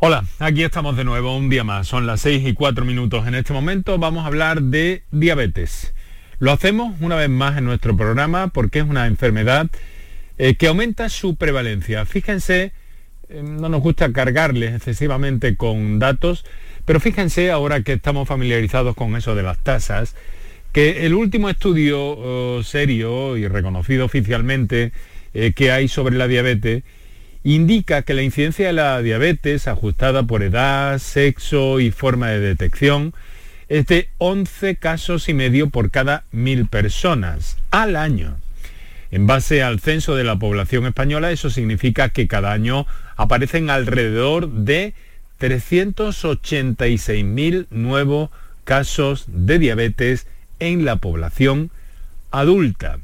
Hola, aquí estamos de nuevo un día más. Son las 6 y 4 minutos. En este momento vamos a hablar de diabetes. Lo hacemos una vez más en nuestro programa porque es una enfermedad eh, que aumenta su prevalencia. Fíjense, eh, no nos gusta cargarles excesivamente con datos, pero fíjense ahora que estamos familiarizados con eso de las tasas, que el último estudio oh, serio y reconocido oficialmente eh, que hay sobre la diabetes indica que la incidencia de la diabetes, ajustada por edad, sexo y forma de detección, es de 11 casos y medio por cada mil personas al año. En base al censo de la población española, eso significa que cada año aparecen alrededor de 386.000 nuevos casos de diabetes en la población adulta.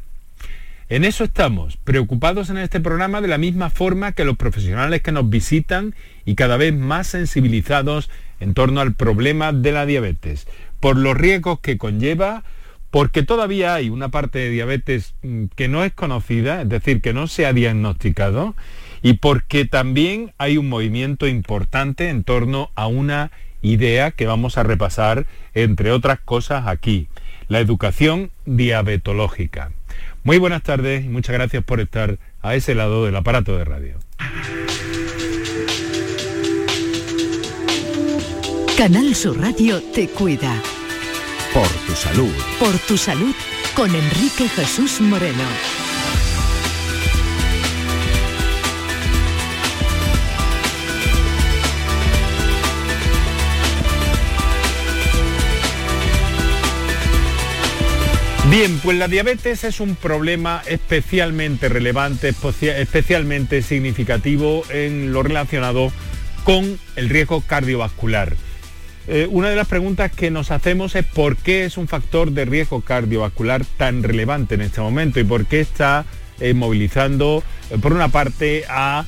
En eso estamos, preocupados en este programa de la misma forma que los profesionales que nos visitan y cada vez más sensibilizados en torno al problema de la diabetes, por los riesgos que conlleva, porque todavía hay una parte de diabetes mm, que no es conocida, es decir, que no se ha diagnosticado, y porque también hay un movimiento importante en torno a una idea que vamos a repasar, entre otras cosas, aquí, la educación diabetológica. Muy buenas tardes y muchas gracias por estar a ese lado del aparato de radio. Canal Sur Radio te cuida. Por tu salud. Por tu salud con Enrique Jesús Moreno. Bien, pues la diabetes es un problema especialmente relevante, especialmente significativo en lo relacionado con el riesgo cardiovascular. Eh, una de las preguntas que nos hacemos es por qué es un factor de riesgo cardiovascular tan relevante en este momento y por qué está eh, movilizando, eh, por una parte, a,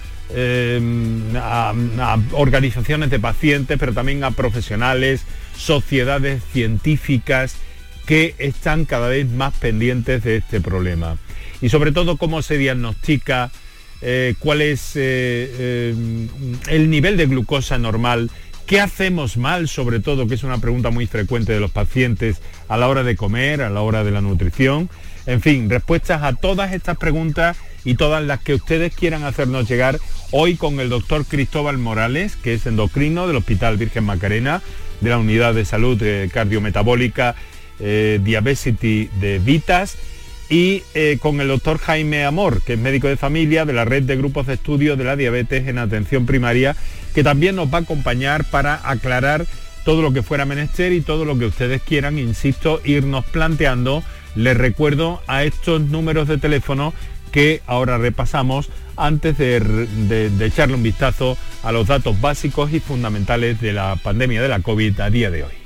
a organizaciones de pacientes, pero también a profesionales, sociedades científicas, que están cada vez más pendientes de este problema. Y sobre todo cómo se diagnostica, eh, cuál es eh, eh, el nivel de glucosa normal, qué hacemos mal sobre todo, que es una pregunta muy frecuente de los pacientes a la hora de comer, a la hora de la nutrición. En fin, respuestas a todas estas preguntas y todas las que ustedes quieran hacernos llegar hoy con el doctor Cristóbal Morales, que es endocrino del Hospital Virgen Macarena, de la Unidad de Salud Cardiometabólica eh, Diabesity de Vitas y eh, con el doctor Jaime Amor, que es médico de familia de la red de grupos de estudio de la diabetes en atención primaria, que también nos va a acompañar para aclarar todo lo que fuera menester y todo lo que ustedes quieran, insisto, irnos planteando. Les recuerdo a estos números de teléfono que ahora repasamos antes de echarle un vistazo a los datos básicos y fundamentales de la pandemia de la COVID a día de hoy.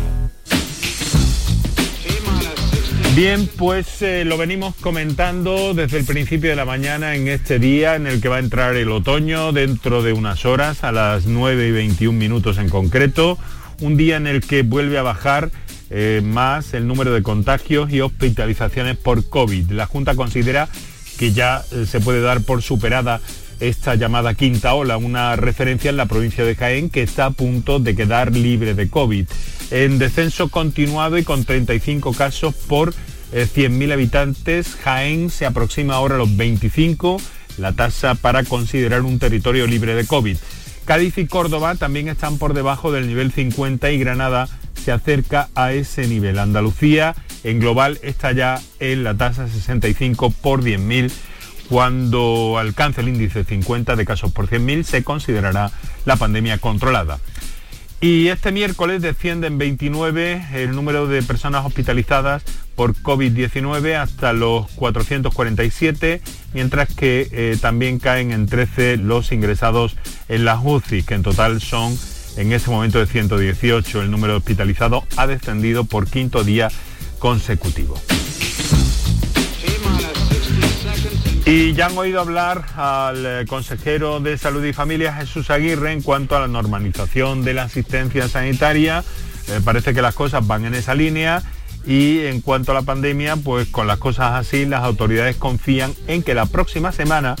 Bien, pues eh, lo venimos comentando desde el principio de la mañana en este día en el que va a entrar el otoño dentro de unas horas, a las 9 y 21 minutos en concreto, un día en el que vuelve a bajar eh, más el número de contagios y hospitalizaciones por COVID. La Junta considera que ya eh, se puede dar por superada esta llamada quinta ola, una referencia en la provincia de Jaén que está a punto de quedar libre de COVID en descenso continuado y con 35 casos por 100.000 eh, habitantes. Jaén se aproxima ahora a los 25, la tasa para considerar un territorio libre de COVID. Cádiz y Córdoba también están por debajo del nivel 50 y Granada se acerca a ese nivel. Andalucía en global está ya en la tasa 65 por 10.000. Cuando alcance el índice 50 de casos por 100.000 se considerará la pandemia controlada. Y este miércoles desciende en 29 el número de personas hospitalizadas por COVID-19 hasta los 447, mientras que eh, también caen en 13 los ingresados en las UCI, que en total son en este momento de 118. El número de hospitalizados ha descendido por quinto día consecutivo. Y ya han oído hablar al eh, consejero de Salud y Familia, Jesús Aguirre, en cuanto a la normalización de la asistencia sanitaria. Eh, parece que las cosas van en esa línea y en cuanto a la pandemia, pues con las cosas así, las autoridades confían en que la próxima semana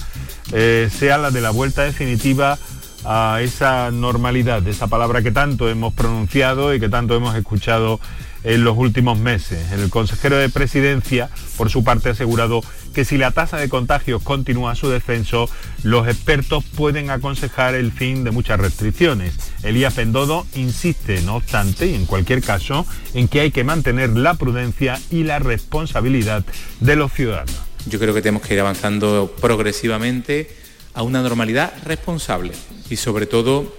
eh, sea la de la vuelta definitiva a esa normalidad, esa palabra que tanto hemos pronunciado y que tanto hemos escuchado en los últimos meses. El consejero de presidencia, por su parte, ha asegurado que si la tasa de contagios continúa su descenso, los expertos pueden aconsejar el fin de muchas restricciones. Elías Pendodo insiste, no obstante, y en cualquier caso, en que hay que mantener la prudencia y la responsabilidad de los ciudadanos. Yo creo que tenemos que ir avanzando progresivamente a una normalidad responsable y sobre todo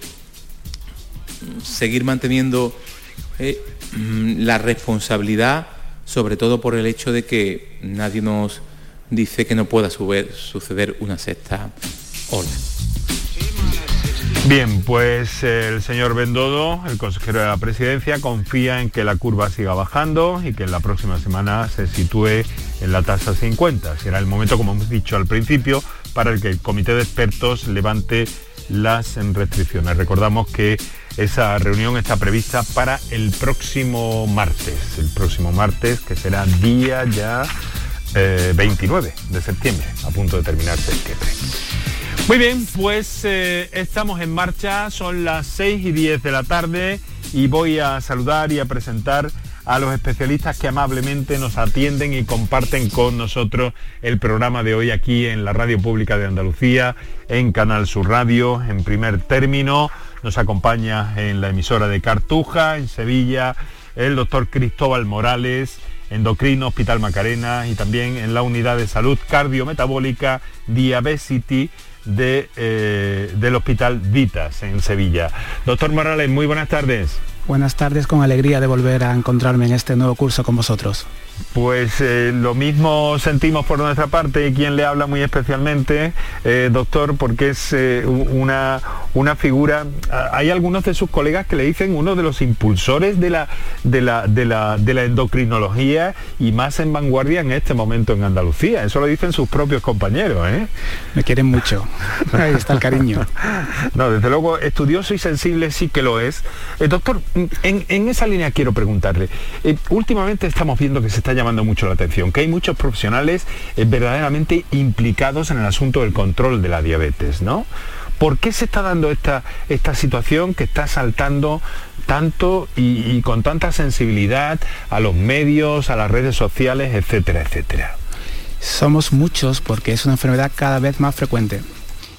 seguir manteniendo eh, la responsabilidad, sobre todo por el hecho de que nadie nos dice que no pueda suceder una sexta ola. Bien, pues el señor Bendodo, el consejero de la presidencia, confía en que la curva siga bajando y que en la próxima semana se sitúe en la tasa 50. Será el momento, como hemos dicho al principio, para el que el comité de expertos levante las restricciones. Recordamos que esa reunión está prevista para el próximo martes, el próximo martes que será día ya 29 eh, de septiembre, a punto de terminar septiembre. Muy bien, pues eh, estamos en marcha, son las 6 y 10 de la tarde y voy a saludar y a presentar a los especialistas que amablemente nos atienden y comparten con nosotros el programa de hoy aquí en la Radio Pública de Andalucía, en Canal Sur Radio, en primer término. Nos acompaña en la emisora de Cartuja, en Sevilla, el doctor Cristóbal Morales endocrino Hospital Macarena y también en la unidad de salud cardiometabólica Diabesity de, eh, del Hospital Vitas en Sevilla. Doctor Morales, muy buenas tardes. Buenas tardes, con alegría de volver a encontrarme en este nuevo curso con vosotros. Pues eh, lo mismo sentimos por nuestra parte y quien le habla muy especialmente, eh, doctor, porque es eh, una, una figura. Hay algunos de sus colegas que le dicen uno de los impulsores de la, de la, de la, de la endocrinología y más en vanguardia en este momento en Andalucía. Eso lo dicen sus propios compañeros. Me quieren mucho. Ahí está el cariño. No, desde luego, estudioso y sensible sí que lo es. doctor, en, en, esa línea quiero preguntarle. últimamente estamos viendo que se está llamando mucho la atención, que hay muchos profesionales eh, verdaderamente implicados en el asunto del control de la diabetes, ¿no? ¿Por qué se está dando esta, esta situación que está saltando tanto y, con tanta sensibilidad a los medios, a las redes sociales, etcétera, etcétera? Somos muchos porque es una enfermedad cada vez más frecuente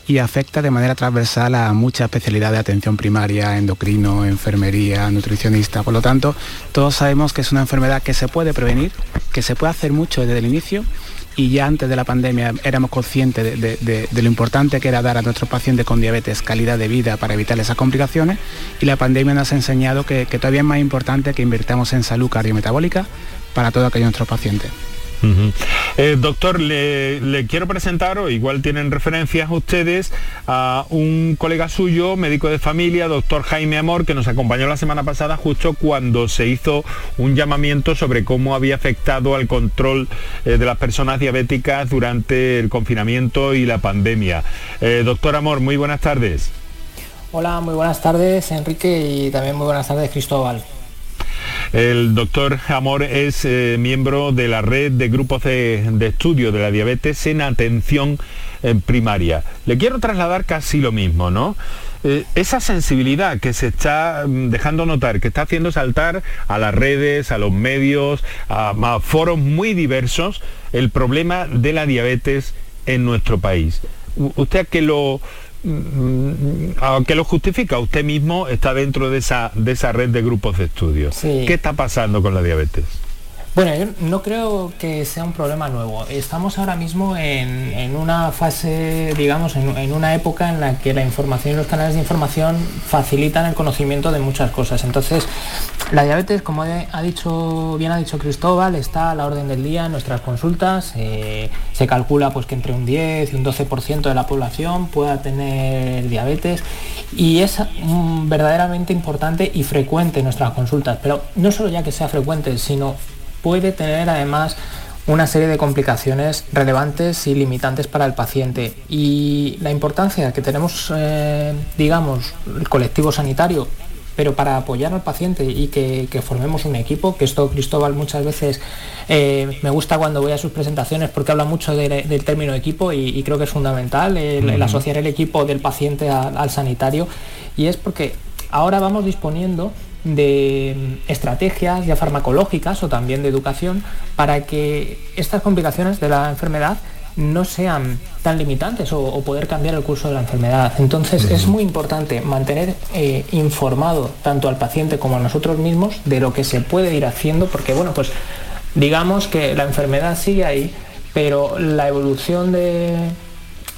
y afecta de manera transversal a mucha especialidad de atención primaria, endocrino, enfermería, nutricionista. Por lo tanto, todos sabemos que es una enfermedad que se puede prevenir, que se puede hacer mucho desde el inicio y ya antes de la pandemia éramos conscientes de, lo importante que era dar a nuestros pacientes con diabetes calidad de vida para evitar esas complicaciones y la pandemia nos ha enseñado que, que todavía es más importante que invirtamos en salud cardiometabólica para todos aquellos nuestros pacientes. Eh, doctor, le, quiero presentar, o igual tienen referencias ustedes, a un colega suyo, médico de familia, doctor Jaime Amor, que nos acompañó la semana pasada justo cuando se hizo un llamamiento sobre cómo había afectado al control eh, de las personas diabéticas durante el confinamiento y la pandemia. Eh, doctor Amor, muy buenas tardes. Hola, muy buenas tardes Enrique y también muy buenas tardes Cristóbal. El doctor Amor es eh, miembro de la red de grupos de, estudio de la diabetes en atención eh, primaria. Le quiero trasladar casi lo mismo, ¿no? Eh, esa sensibilidad que se está mm, dejando notar, que está haciendo saltar a las redes, a los medios, a foros muy diversos, el problema de la diabetes en nuestro país. ¿Usted que lo, aunque lo justifica, usted mismo está dentro de esa, de esa red de grupos de estudios. ¿Qué está pasando con la diabetes? Bueno, yo no creo que sea un problema nuevo. Estamos ahora mismo en, una fase, digamos, en, una época en la que la información y los canales de información facilitan el conocimiento de muchas cosas. Entonces, la diabetes, como ha dicho, bien ha dicho Cristóbal, está a la orden del día en nuestras consultas. Eh, se calcula pues, que entre un 10 y un 12% de la población pueda tener diabetes y es mm, verdaderamente importante y frecuente en nuestras consultas. Pero no solo ya que sea frecuente, sino puede tener además una serie de complicaciones relevantes y limitantes para el paciente. Y la importancia que tenemos, eh, digamos, el colectivo sanitario, pero para apoyar al paciente y que, formemos un equipo, que esto Cristóbal muchas veces eh, me gusta cuando voy a sus presentaciones porque habla mucho del término equipo y, creo que es fundamental el, asociar el equipo del paciente al sanitario y es porque ahora vamos disponiendo de mm, estrategias ya farmacológicas o también de educación para que estas complicaciones de la enfermedad no sean tan limitantes o, poder cambiar el curso de la enfermedad. Entonces es muy importante mantener eh, informado tanto al paciente como a nosotros mismos de lo que se puede ir haciendo, porque bueno, pues digamos que la enfermedad sigue ahí, pero la evolución de,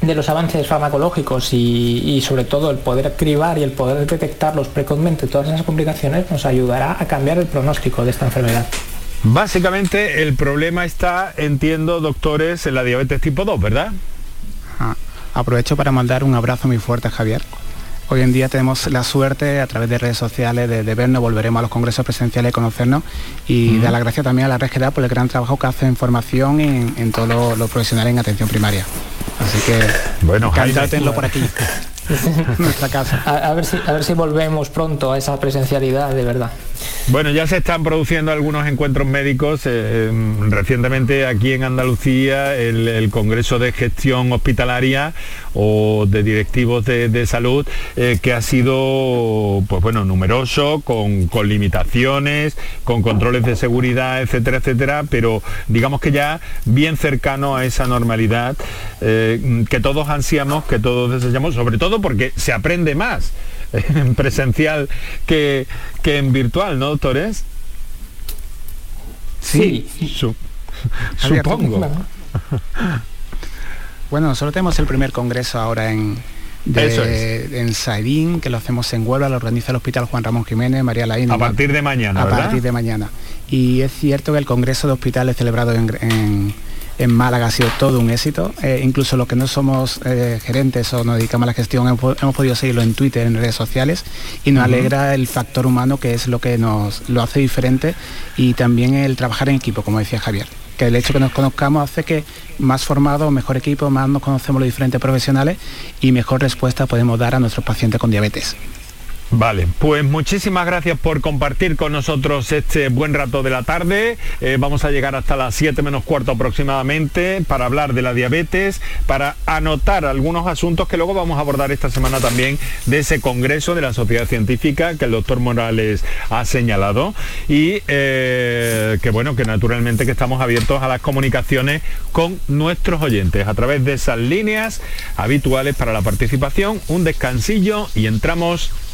de los avances farmacológicos y, sobre todo el poder cribar y el poder detectarlos precozmente todas esas complicaciones nos ayudará a cambiar el pronóstico de esta enfermedad. Básicamente el problema está, entiendo, doctores, en la diabetes tipo 2, ¿verdad? Ah, aprovecho para mandar un abrazo muy fuerte a Javier. Hoy en día tenemos la suerte a través de redes sociales de, vernos, volveremos a los congresos presenciales y conocernos y dar las gracias también a la Red por el gran trabajo que hace en formación en, en todos los profesionales en atención primaria. Así que bueno, por aquí. nuestra casa. A, ver si, a ver si volvemos pronto a esa presencialidad de verdad. Bueno, ya se están produciendo algunos encuentros médicos. Eh, em, recientemente aquí en Andalucía el, Congreso de Gestión Hospitalaria o de directivos de, salud eh, que ha sido pues bueno numeroso, con, limitaciones, con controles de seguridad, etcétera, etcétera, pero digamos que ya bien cercano a esa normalidad eh, que todos ansiamos, que todos deseamos, sobre todo porque se aprende más en presencial que, en virtual, ¿no, doctores? Sí, supongo. Bueno, nosotros tenemos el primer congreso ahora en, en Saidín, que lo hacemos en Huelva, lo organiza el Hospital Juan Ramón Jiménez, María Laín. A partir de mañana, A partir de mañana. Y es cierto que el Congreso de Hospitales celebrado en, en Málaga ha sido todo un éxito. Eh, incluso los que no somos eh, gerentes o nos dedicamos a la gestión hemos, podido seguirlo en Twitter, en redes sociales y nos alegra el factor humano que es lo que nos lo hace diferente y también el trabajar en equipo, como decía Javier. Que el hecho que nos conozcamos hace que más formado, mejor equipo, más nos conocemos los diferentes profesionales y mejor respuesta podemos dar a nuestros pacientes con diabetes. Vale, pues muchísimas gracias por compartir con nosotros este buen rato de la tarde. Eh, vamos a llegar hasta las 7 menos cuarto aproximadamente para hablar de la diabetes, para anotar algunos asuntos que luego vamos a abordar esta semana también de ese congreso de la sociedad científica que el doctor Morales ha señalado y eh, que bueno, que naturalmente que estamos abiertos a las comunicaciones con nuestros oyentes a través de esas líneas habituales para la participación, un descansillo y entramos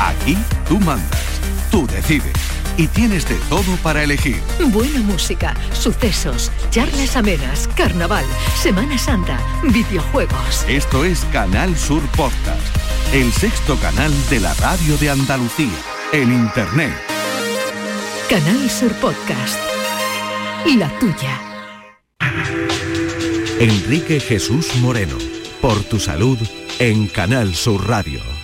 Aquí tú mandas, tú decides y tienes de todo para elegir. Buena música, sucesos, charlas amenas, carnaval, Semana Santa, videojuegos. Esto es Canal Sur Podcast el sexto canal de la radio de Andalucía, en Internet. Canal Sur Podcast. La tuya. Enrique Jesús Moreno, por tu salud, en Canal Sur Radio.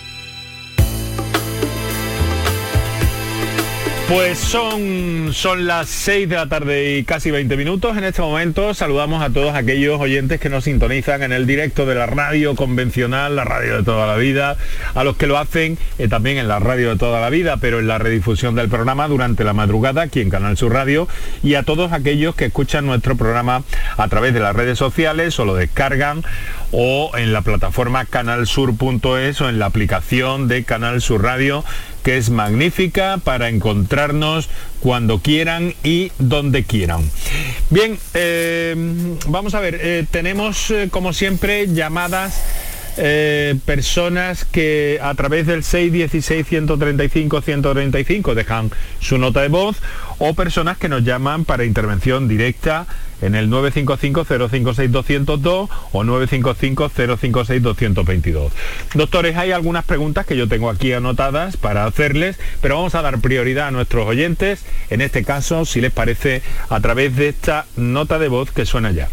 Pues son, son las 6 de la tarde y casi 20 minutos. En este momento saludamos a todos aquellos oyentes que nos sintonizan en el directo de la radio convencional, la radio de toda la vida, a los que lo hacen eh, también en la radio de toda la vida, pero en la redifusión del programa durante la madrugada aquí en Canal Sur Radio y a todos aquellos que escuchan nuestro programa a través de las redes sociales o lo descargan o en la plataforma canalsur.es o en la aplicación de Canal Sur Radio que es magnífica para encontrarnos cuando quieran y donde quieran. Bien, eh, vamos a ver, eh, tenemos eh, como siempre llamadas personas que a través del 616 135 135 dejan su nota de voz o personas que nos llaman para intervención directa en el 955-056-202 o 955-056-222. Doctores, hay algunas preguntas que yo tengo aquí anotadas para hacerles, pero vamos a dar prioridad a nuestros oyentes, en este caso, si les parece, a través de esta nota de voz que suena ya.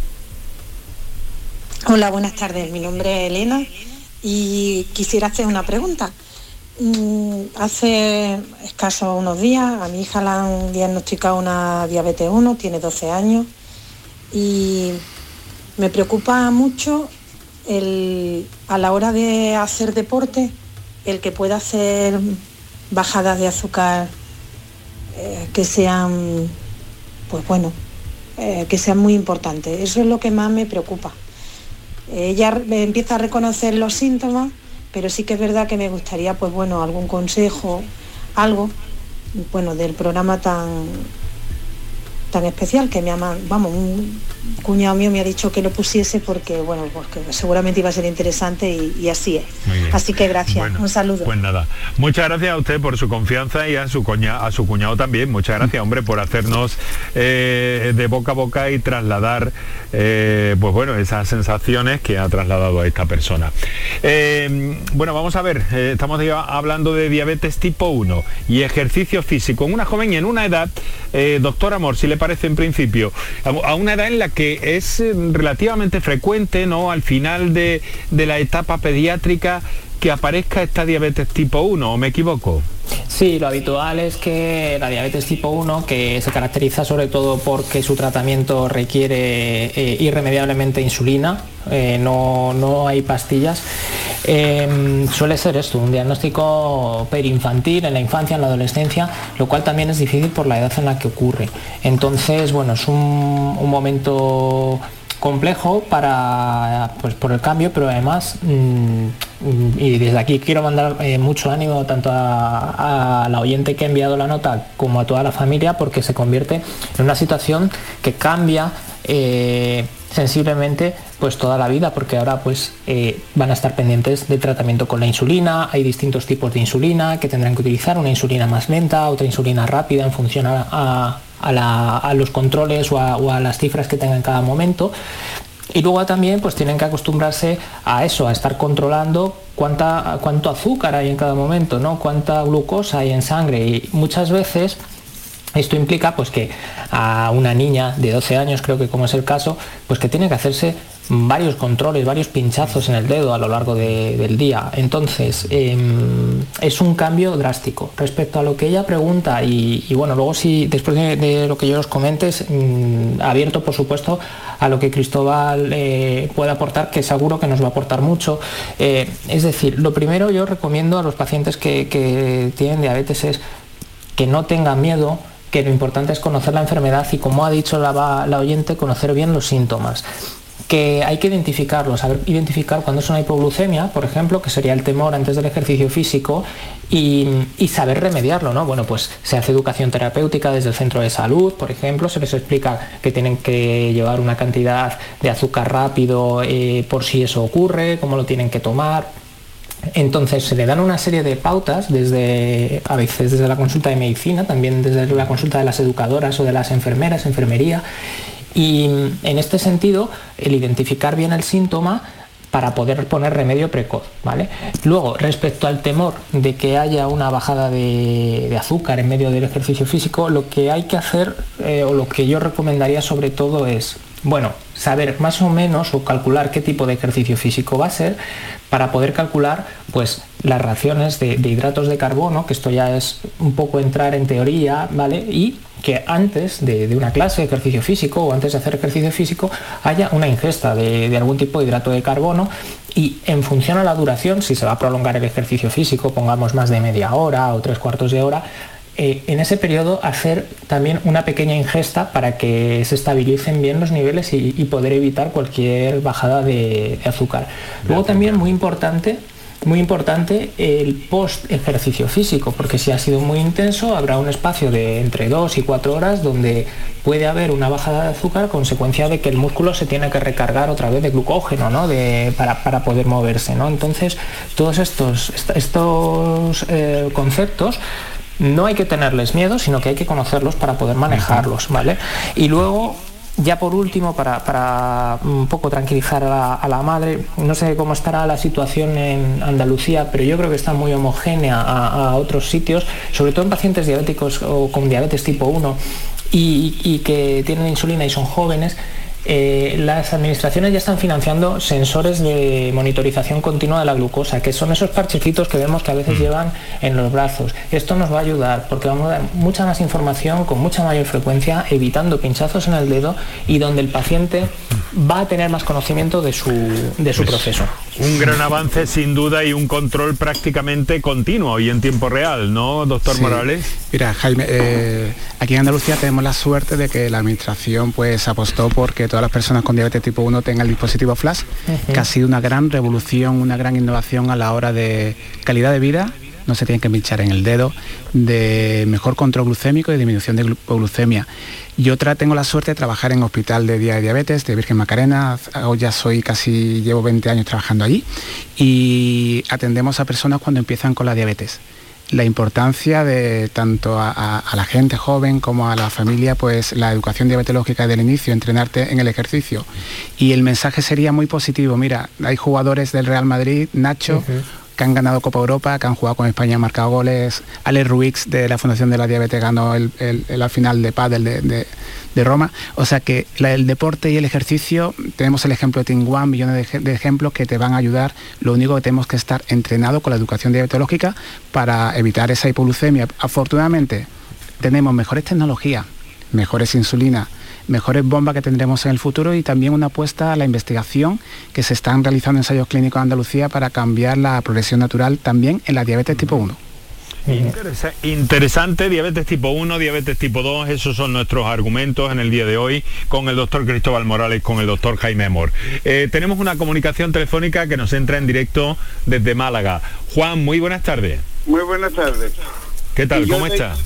Hola, buenas tardes. Mi nombre es Elena y quisiera hacer una pregunta. Mm, hace escaso unos días a mi hija le han diagnosticado una diabetes 1, tiene 12 años y me preocupa mucho el, a la hora de hacer deporte el que pueda hacer bajadas de azúcar eh, que sean, pues bueno, eh, que sean muy importantes. Eso es lo que más me preocupa. Ella empieza a reconocer los síntomas, pero sí que es verdad que me gustaría, pues bueno, algún consejo, algo, bueno, del programa tan tan especial que me ama, vamos, cuñado mío me ha dicho que lo pusiese porque, bueno, porque seguramente iba a ser interesante y, así es. Así que gracias, un saludo. Pues nada, muchas gracias a usted por su confianza y a su, a su cuñado también. Muchas gracias, hombre, por hacernos eh, de boca a boca y trasladar, eh, pues bueno, esas sensaciones que ha trasladado a esta persona. Eh, bueno, vamos a ver, estamos hablando de diabetes tipo 1 y ejercicio físico en una joven y en una edad, doctor Amor, si le parece en principio, a una edad en la que es eh, relativamente frecuente, ¿no? Al final de, de la etapa pediátrica que aparezca esta diabetes tipo 1, ¿o me equivoco? Sí, lo habitual es que la diabetes tipo 1, que se caracteriza sobre todo porque su tratamiento requiere eh, irremediablemente insulina, eh, no, hay pastillas, em, suele ser esto, un diagnóstico perinfantil en la infancia, en la adolescencia, lo cual también es difícil por la edad en la que ocurre. Entonces, bueno, es un, un momento complejo para pues por el cambio pero además mm, y desde aquí quiero mandar eh, mucho ánimo tanto a, la oyente que ha enviado la nota como a toda la familia porque se convierte en una situación que cambia eh, sensiblemente pues toda la vida porque ahora pues eh, van a estar pendientes de tratamiento con la insulina. Hay distintos tipos de insulina que tendrán que utilizar una insulina más lenta otra insulina rápida en función a a, los controles o a, las cifras que tengan en cada momento. Y luego también pues tienen que acostumbrarse a eso, a estar controlando cuánta, cuánto azúcar hay en cada momento, ¿no? cuánta glucosa hay en sangre. Y muchas veces esto implica pues que a una niña de 12 años, creo que como es el caso, pues que tiene que hacerse varios controles, varios pinchazos en el dedo a lo largo del día. Entonces, em, es un cambio drástico. Respecto a lo que ella pregunta, y, bueno, luego si después de, lo que yo os comentes, mm, abierto por supuesto a lo que Cristóbal eh, puede aportar, que seguro que nos va a aportar mucho. Eh, es decir, lo primero yo recomiendo a los pacientes que, tienen diabetes es que no tengan miedo, que lo importante es conocer la enfermedad y como ha dicho la, oyente, conocer bien los síntomas que hay que identificarlo, saber identificar cuando es una hipoglucemia, por ejemplo, que sería el temor antes del ejercicio físico, y, saber remediarlo, ¿no? Bueno, pues se hace educación terapéutica desde el centro de salud, por ejemplo, se les explica que tienen que llevar una cantidad de azúcar rápido eh, por si eso ocurre, cómo lo tienen que tomar. Entonces se le dan una serie de pautas desde a veces desde la consulta de medicina, también desde la consulta de las educadoras o de las enfermeras, enfermería, y en este sentido, el identificar bien el síntoma para poder poner remedio precoz, ¿vale? Luego, respecto al temor de que haya una bajada de, azúcar en medio del ejercicio físico, lo que hay que hacer, eh, o lo que yo recomendaría sobre todo es, bueno, saber más o menos o calcular qué tipo de ejercicio físico va a ser para poder calcular pues las raciones de, hidratos de carbono, que esto ya es un poco entrar en teoría, ¿vale? Y que antes de, una clase de ejercicio físico o antes de hacer ejercicio físico haya una ingesta de, algún tipo de hidrato de carbono y en función a la duración, si se va a prolongar el ejercicio físico, pongamos más de media hora o tres cuartos de hora, eh, en ese periodo hacer también una pequeña ingesta para que se estabilicen bien los niveles y, poder evitar cualquier bajada de azúcar. Luego también muy importante muy importante el post ejercicio físico, porque si ha sido muy intenso habrá un espacio de entre 2 y 4 horas donde puede haber una bajada de azúcar consecuencia de que el músculo se tiene que recargar otra vez de glucógeno ¿no? de, para, poder moverse. ¿no? Entonces, todos estos, estos eh, conceptos no hay que tenerles miedo, sino que hay que conocerlos para poder manejarlos, ¿vale? Y luego ya por último, para, un poco tranquilizar a la, madre, no sé cómo estará la situación en Andalucía, pero yo creo que está muy homogénea a, otros sitios, sobre todo en pacientes diabéticos o con diabetes tipo 1 y que tienen insulina y son jóvenes eh, las administraciones ya están financiando sensores de monitorización continua de la glucosa, que son esos parchecitos que vemos que a veces mm. llevan en los brazos. Esto nos va a ayudar porque vamos a dar mucha más información con mucha mayor frecuencia, evitando pinchazos en el dedo y donde el paciente va a tener más conocimiento de su, de su proceso. Un gran avance sin duda y un control prácticamente continuo y en tiempo real, ¿no, doctor Morales? Mira, Jaime, eh, aquí en Andalucía tenemos la suerte de que la administración pues apostó porque todas las personas con diabetes tipo 1 tengan el dispositivo Flash, que ha sido una gran revolución, una gran innovación a la hora de calidad de vida, no se tienen que pinchar en el dedo, de mejor control glucémico y disminución de glucemia. Yo tengo la suerte de trabajar en hospital de día de diabetes de Virgen Macarena, hoy ya soy casi, llevo 20 años trabajando allí. Y atendemos a personas cuando empiezan con la diabetes la importancia de tanto a, la gente joven como a la familia, pues la educación diabetológica del inicio, entrenarte en el ejercicio. Y el mensaje sería muy positivo. Mira, hay jugadores del Real Madrid, Nacho, que han ganado Copa Europa, que han jugado con España, han marcado goles. Alex Ruiz de la Fundación de la Diabetes ganó el, la final de pádel de, de, Roma. O sea que el deporte y el ejercicio, tenemos el ejemplo de Tinguan, millones de, ejemplos que te van a ayudar. Lo único que tenemos que estar entrenado con la educación diabetológica para evitar esa hipoglucemia. Afortunadamente, tenemos mejores tecnologías, mejores insulinas, mejores bombas que tendremos en el futuro y también una apuesta a la investigación que se están realizando ensayos clínicos en Andalucía para cambiar la progresión natural también en la diabetes tipo 1. Interesante, diabetes tipo 1, diabetes tipo 2, esos son nuestros argumentos en el día de hoy con el doctor Cristóbal Morales, con el doctor Jaime Amor. Eh, tenemos una comunicación telefónica que nos entra en directo desde Málaga. Juan, muy buenas tardes. Muy buenas tardes. ¿Qué tal? ¿Cómo está?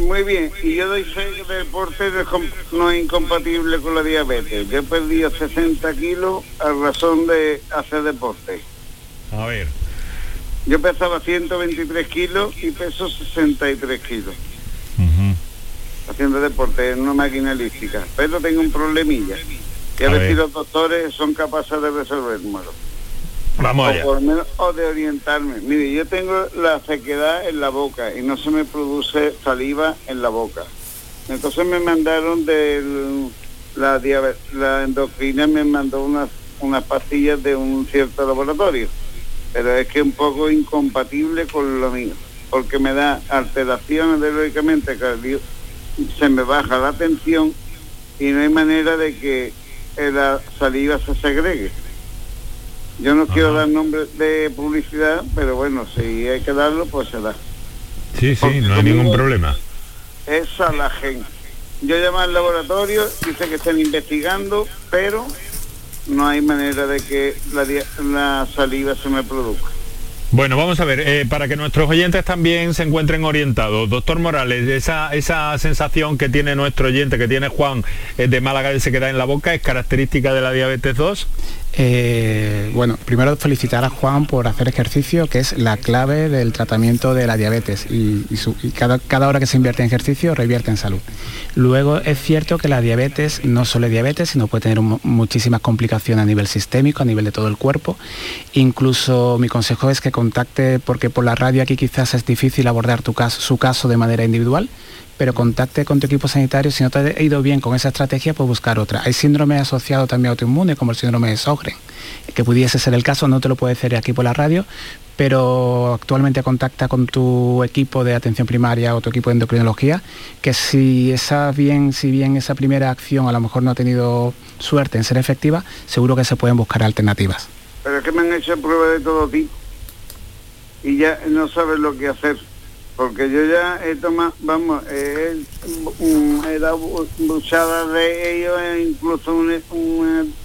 Muy bien, y yo doy fe que el deporte no es incompatible con la diabetes. Yo he perdido 60 kilos a razón de hacer deporte. A ver. Yo pesaba 123 kilos y peso 63 kilos. Haciendo deporte en una máquina elíptica. Pero tengo un problemilla. Y a, ver, si los doctores son capaces de resolverlo. Vamos allá. O, por menos, o de orientarme. Mire, yo tengo la sequedad en la boca y no se me produce saliva en la boca. Entonces me mandaron de la, la endocrina, me mandó unas, unas pastillas de un cierto laboratorio. Pero es que un poco incompatible con lo mío, porque me da alteraciones de lógicamente, se me baja la tensión y no hay manera de que la saliva se segregue. Yo no quiero dar nombre de publicidad, pero bueno, si hay que darlo, pues se da. Sí, sí, no hay ningún problema. Es Salagen. Yo llamé al laboratorio, dice que están investigando, pero no hay manera de que la, saliva se me produzca. Bueno, vamos a ver, eh, para que nuestros oyentes también se encuentren orientados. Doctor Morales, esa, esa sensación que tiene nuestro oyente, que tiene Juan eh, de Málaga de sequedad en la boca, ¿es característica de la diabetes 2? Eh, bueno, primero felicitar a Juan por hacer ejercicio, que es la clave del tratamiento de la diabetes y, cada, hora que se invierte en ejercicio revierte en salud. Luego es cierto que la diabetes no solo es diabetes, sino puede tener muchísimas complicaciones a nivel sistémico, a nivel de todo el cuerpo. Incluso mi consejo es que contacte, porque por la radio aquí quizás es difícil abordar su caso de manera individual, pero contacte con tu equipo sanitario. Si no te ha ido bien con esa estrategia, pues buscar otra. Hay síndromes asociados también a autoinmune, como el síndrome de Sjögren, que pudiese ser el caso, no te lo puede decir aquí por la radio, pero actualmente contacta con tu equipo de atención primaria o tu equipo de endocrinología, que si esa bien, si bien esa primera acción a lo mejor no ha tenido suerte en ser efectiva, seguro que se pueden buscar alternativas. Pero es que me han hecho pruebas de todo tipo y ya no sabes lo que hacer porque yo ya he tomado, vamos, he, dado buchadas de ellos, e incluso un,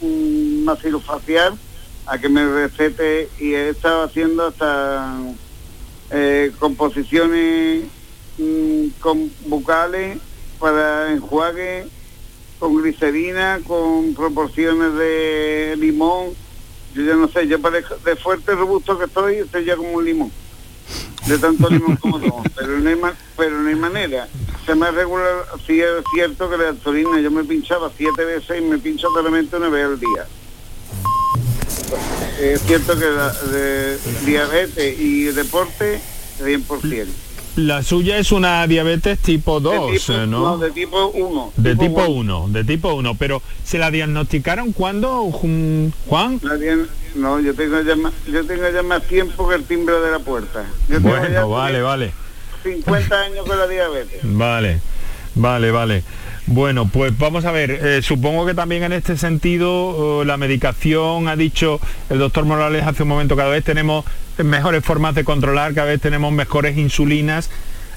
un, facial a que me recete y he estado haciendo hasta eh, composiciones mm, con bucales para enjuague, con glicerina, con proporciones de limón. Yo ya no sé, yo parezco de fuerte robusto que estoy, estoy ya como un limón de tanto limón como somos, pero no hay, pero no hay manera. Se me regular, sí es cierto que la gasolina yo me pinchaba siete veces y me pincho solamente una vez al día. Es cierto que la, de diabetes y deporte, 100%. La suya es una diabetes tipo 2, ¿no? No, de tipo 1. De tipo 1, de tipo 1. Pero, ¿se la diagnosticaron cuándo, Juan? No, yo tengo, ya más, yo tengo ya más tiempo que el timbre de la puerta. bueno, vale, vale. 50 años con la diabetes. Vale, vale, vale. Bueno, pues vamos a ver, eh, supongo que también en este sentido la medicación, ha dicho el doctor Morales hace un momento, cada vez tenemos mejores formas de controlar, cada vez tenemos mejores insulinas.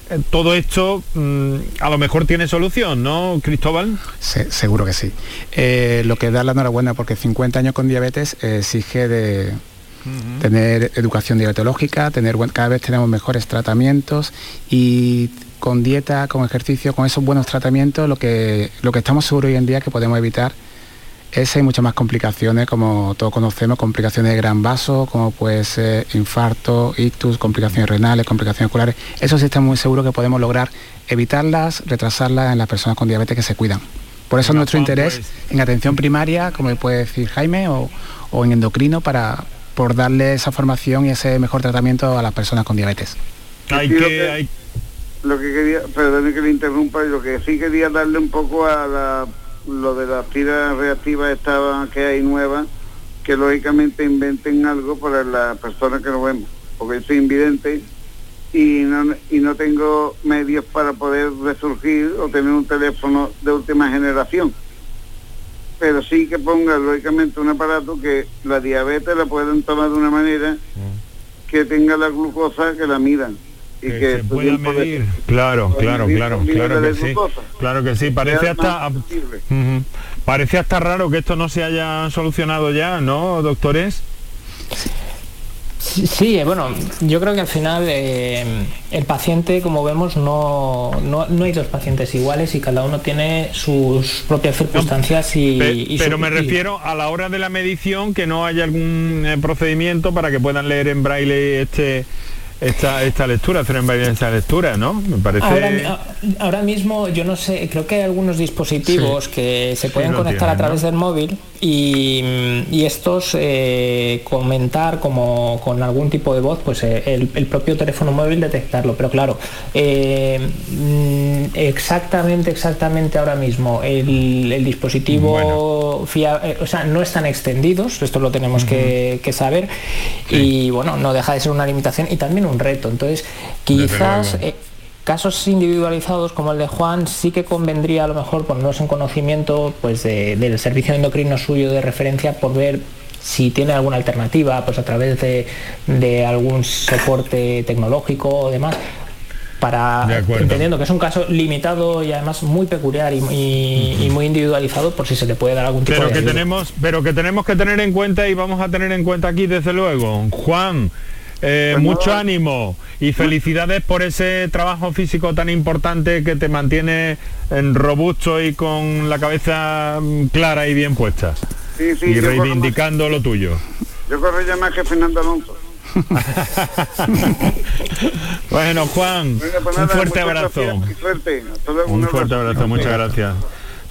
Eh, todo esto mm, a lo mejor tiene solución, ¿no, Cristóbal? seguro que sí. Eh, lo que da la enhorabuena porque 50 años con diabetes exige de, tener educación diabetológica, tener cada vez tenemos mejores tratamientos y con dieta, con ejercicio, con esos buenos tratamientos, lo que, lo que estamos seguros hoy en día que podemos evitar es hay muchas más complicaciones, como todos conocemos, complicaciones de gran vaso, como puede ser infarto, ictus, complicaciones renales, complicaciones oculares. Eso sí estamos muy seguros que podemos lograr evitarlas, retrasarlas en las personas con diabetes que se cuidan. Por eso nuestro interés pues. en atención primaria, como puede decir Jaime, o, en endocrino, para por darle esa formación y ese mejor tratamiento a las personas con diabetes. Hay que, lo que quería, perdón que le interrumpa, lo que sí quería darle un poco a la, lo de las tiras reactivas estaban que hay nuevas, que lógicamente inventen algo para las personas que lo vemos, porque soy invidente y no, y no tengo medios para poder resurgir o tener un teléfono de última generación. Pero sí que ponga lógicamente un aparato que la diabetes la pueden tomar de una manera mm. que tenga la glucosa que la midan que, se pueda medir. Claro, claro, claro, claro que sí. Claro que sí. Parece hasta parece hasta raro que esto no se haya solucionado ya, ¿no, doctores? Sí, eh, bueno, yo creo que al final eh, el paciente, como vemos, no, no, hay dos pacientes iguales y cada uno tiene sus propias circunstancias y... pero me refiero a la hora de la medición que no haya algún eh, procedimiento para que puedan leer en braille este esta, esta lectura, hacer en esta lectura, ¿no? Me parece... Ahora, mismo, yo no sé, creo que hay algunos dispositivos que se pueden conectar a través del móvil y, estos eh, comentar como con algún tipo de voz, pues eh, el, propio teléfono móvil detectarlo. Pero claro, eh, mm, exactamente, exactamente ahora mismo el, dispositivo o sea, no están extendidos, esto lo tenemos que, saber, y bueno, no deja de ser una limitación y también un reto. Entonces, quizás casos individualizados como el de Juan sí que convendría a lo mejor ponernos en conocimiento pues del servicio endocrino suyo de referencia por ver si tiene alguna alternativa pues a través de, algún soporte tecnológico o demás para entendiendo que es un caso limitado y además muy peculiar y, muy individualizado por si se le puede dar algún tipo pero de que tenemos pero que tenemos que tener en cuenta y vamos a tener en cuenta aquí desde luego Juan eh, pues mucho ánimo y felicidades por ese trabajo físico tan importante que te mantiene en robusto y con la cabeza mm, clara y bien puesta. Sí, sí, y reivindicando lo tuyo. Yo corro ya más que Fernando Alonso. Bueno, Juan, pues un fuerte abrazo. gracias suerte. Un fuerte abrazo, muchas gracias.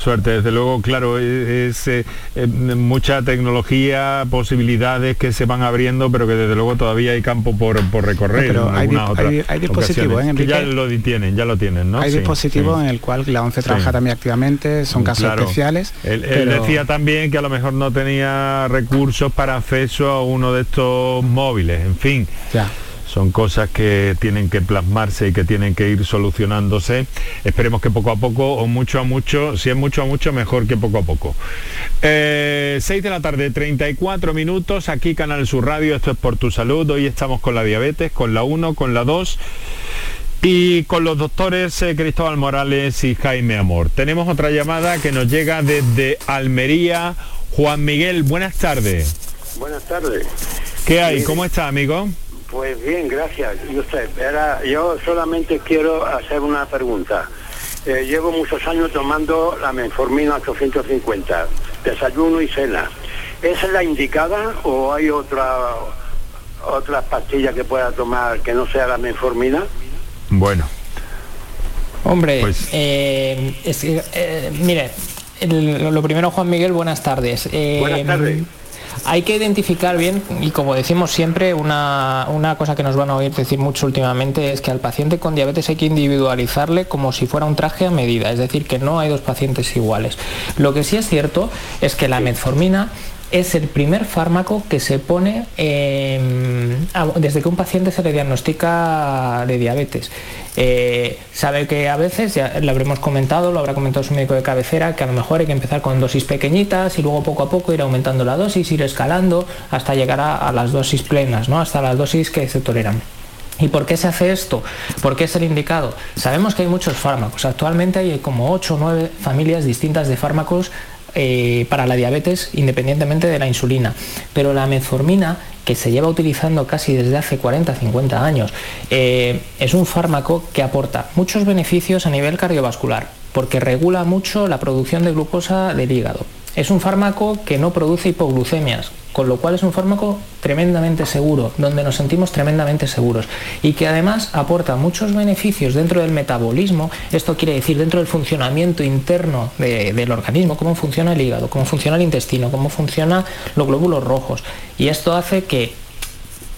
Suerte, desde luego, claro, es, eh, eh, mucha tecnología, posibilidades que se van abriendo, pero que desde luego todavía hay campo por, por recorrer. Pero hay algunas di- otras hay- hay dispositivos. ¿eh, Que ya lo tienen, ya lo tienen, ¿no? Hay Sí, dispositivos sí. en el cual la ONCE Sí. trabaja también activamente, son casos Claro. especiales. Él, él decía también que a lo mejor no tenía recursos para acceso a uno de estos móviles, en fin. Ya. Son cosas que tienen que plasmarse y que tienen que ir solucionándose. Esperemos que poco a poco, o mucho a mucho, si es mucho a mucho, mejor que poco a poco. Eh, 6 de la tarde, 34 minutos, aquí Canal Sur Radio, esto es por tu salud. Hoy estamos con la diabetes, con la 1, con la 2 y con los doctores eh, Cristóbal Morales y Jaime Amor. Tenemos otra llamada que nos llega desde Almería. Juan Miguel, buenas tardes. Buenas tardes. ¿Qué hay? ¿Cómo está, amigo? Pues bien, gracias. Y usted, era, yo solamente quiero hacer una pregunta. Eh, llevo muchos años tomando la menformina 850, desayuno y cena. ¿Esa es la indicada o hay otra otra pastilla que pueda tomar que no sea la menformina? Bueno. Hombre, Pues- eh, es que, eh, mire, el- lo primero, Juan Miguel, buenas tardes. Eh, Buenas tardes. Hay que identificar bien, y como decimos siempre, una, una cosa que nos van a oír decir mucho últimamente es que al paciente con diabetes hay que individualizarle como si fuera un traje a medida, es decir, que no hay dos pacientes iguales. Lo que sí es cierto es que la metformina es el primer fármaco que se pone eh, desde que un paciente se le diagnostica de diabetes. Eh, sabe que a veces, ya lo habremos comentado, lo habrá comentado su médico de cabecera, que a lo mejor hay que empezar con dosis pequeñitas y luego poco a poco ir aumentando la dosis, ir escalando hasta llegar a, a las dosis plenas, ¿no? hasta las dosis que se toleran. ¿Y por qué se hace esto? ¿Por qué es el indicado? Sabemos que hay muchos fármacos. Actualmente hay como 8 o 9 familias distintas de fármacos eh, para la diabetes independientemente de la insulina. Pero la metformina, que se lleva utilizando casi desde hace 40-50 años, eh, es un fármaco que aporta muchos beneficios a nivel cardiovascular, porque regula mucho la producción de glucosa del hígado. Es un fármaco que no produce hipoglucemias, con lo cual es un fármaco tremendamente seguro, donde nos sentimos tremendamente seguros y que además aporta muchos beneficios dentro del metabolismo, esto quiere decir dentro del funcionamiento interno de- del organismo, cómo funciona el hígado, cómo funciona el intestino, cómo funcionan los glóbulos rojos. Y esto hace que